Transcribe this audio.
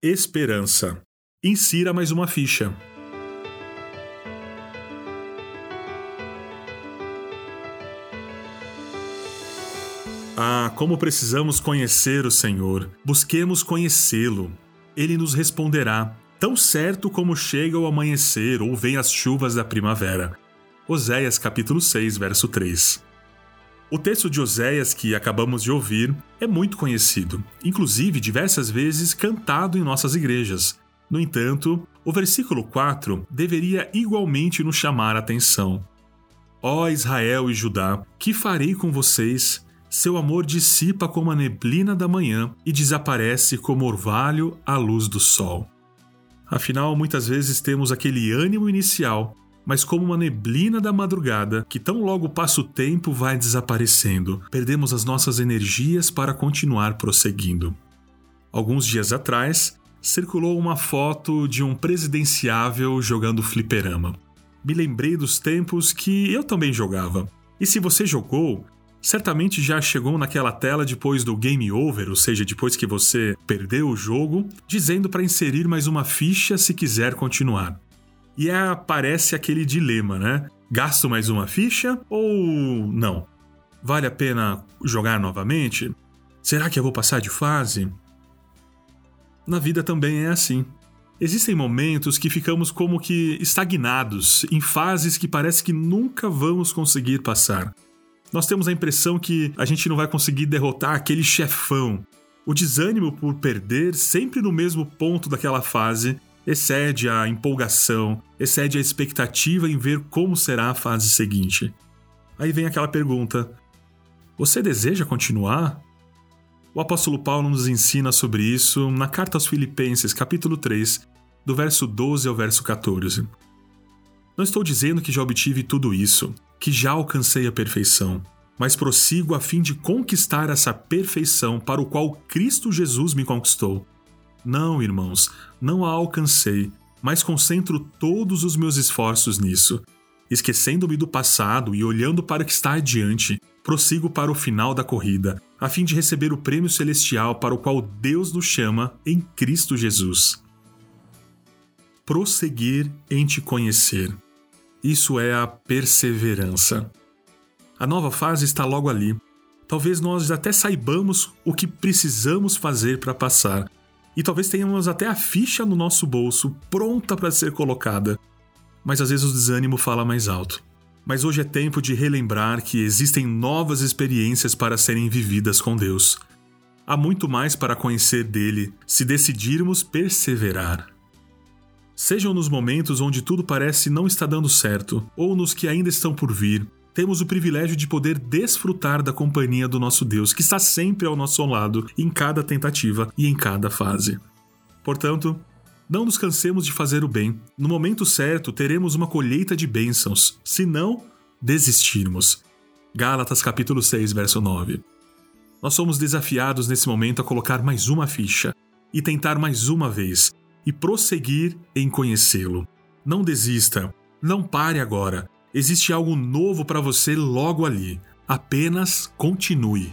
Esperança. Insira mais uma ficha. Ah, como precisamos conhecer o Senhor. Busquemos conhecê-lo. Ele nos responderá, tão certo como chega o amanhecer ou vem as chuvas da primavera. Oséias capítulo 6, verso 3. O texto de Oséias que acabamos de ouvir é muito conhecido, inclusive diversas vezes cantado em nossas igrejas. No entanto, o versículo 4 deveria igualmente nos chamar a atenção. Ó Israel e Judá, que farei com vocês? Seu amor dissipa como a neblina da manhã e desaparece como orvalho à luz do sol. Afinal, muitas vezes temos aquele ânimo inicial, mas como uma neblina da madrugada, que tão logo passa o tempo vai desaparecendo, perdemos as nossas energias para continuar prosseguindo. Alguns dias atrás, circulou uma foto de um presidenciável jogando fliperama. Me lembrei dos tempos que eu também jogava. E se você jogou, certamente já chegou naquela tela depois do game over, ou seja, depois que você perdeu o jogo, dizendo para inserir mais uma ficha se quiser continuar. E aparece aquele dilema, né? Gasto mais uma ficha ou não? Vale a pena jogar novamente? Será que eu vou passar de fase? Na vida também é assim. Existem momentos que ficamos como que estagnados, em fases que parece que nunca vamos conseguir passar. Nós temos a impressão que a gente não vai conseguir derrotar aquele chefão. O desânimo por perder, sempre no mesmo ponto daquela fase, excede a empolgação, excede a expectativa em ver como será a fase seguinte. Aí vem aquela pergunta: Você deseja continuar? O apóstolo Paulo nos ensina sobre isso na carta aos Filipenses, capítulo 3, do verso 12 ao verso 14. Não estou dizendo que já obtive tudo isso, que já alcancei a perfeição, mas prossigo a fim de conquistar essa perfeição para o qual Cristo Jesus me conquistou. Não, irmãos, não a alcancei, mas concentro todos os meus esforços nisso. Esquecendo-me do passado e olhando para o que está adiante, prossigo para o final da corrida, a fim de receber o prêmio celestial para o qual Deus nos chama em Cristo Jesus. Prosseguir em te conhecer. Isso é a perseverança. A nova fase está logo ali. Talvez nós até saibamos o que precisamos fazer para passar. E talvez tenhamos até a ficha no nosso bolso pronta para ser colocada. Mas às vezes o desânimo fala mais alto. Mas hoje é tempo de relembrar que existem novas experiências para serem vividas com Deus. Há muito mais para conhecer dele se decidirmos perseverar. Sejam nos momentos onde tudo parece não estar dando certo, ou nos que ainda estão por vir, temos o privilégio de poder desfrutar da companhia do nosso Deus, que está sempre ao nosso lado em cada tentativa e em cada fase. Portanto, não nos cansemos de fazer o bem. No momento certo, teremos uma colheita de bênçãos, se não desistirmos. Gálatas capítulo 6, verso 9. Nós somos desafiados nesse momento a colocar mais uma ficha e tentar mais uma vez, e prosseguir em conhecê-lo. Não desista, não pare agora. Existe algo novo para você logo ali. Apenas continue.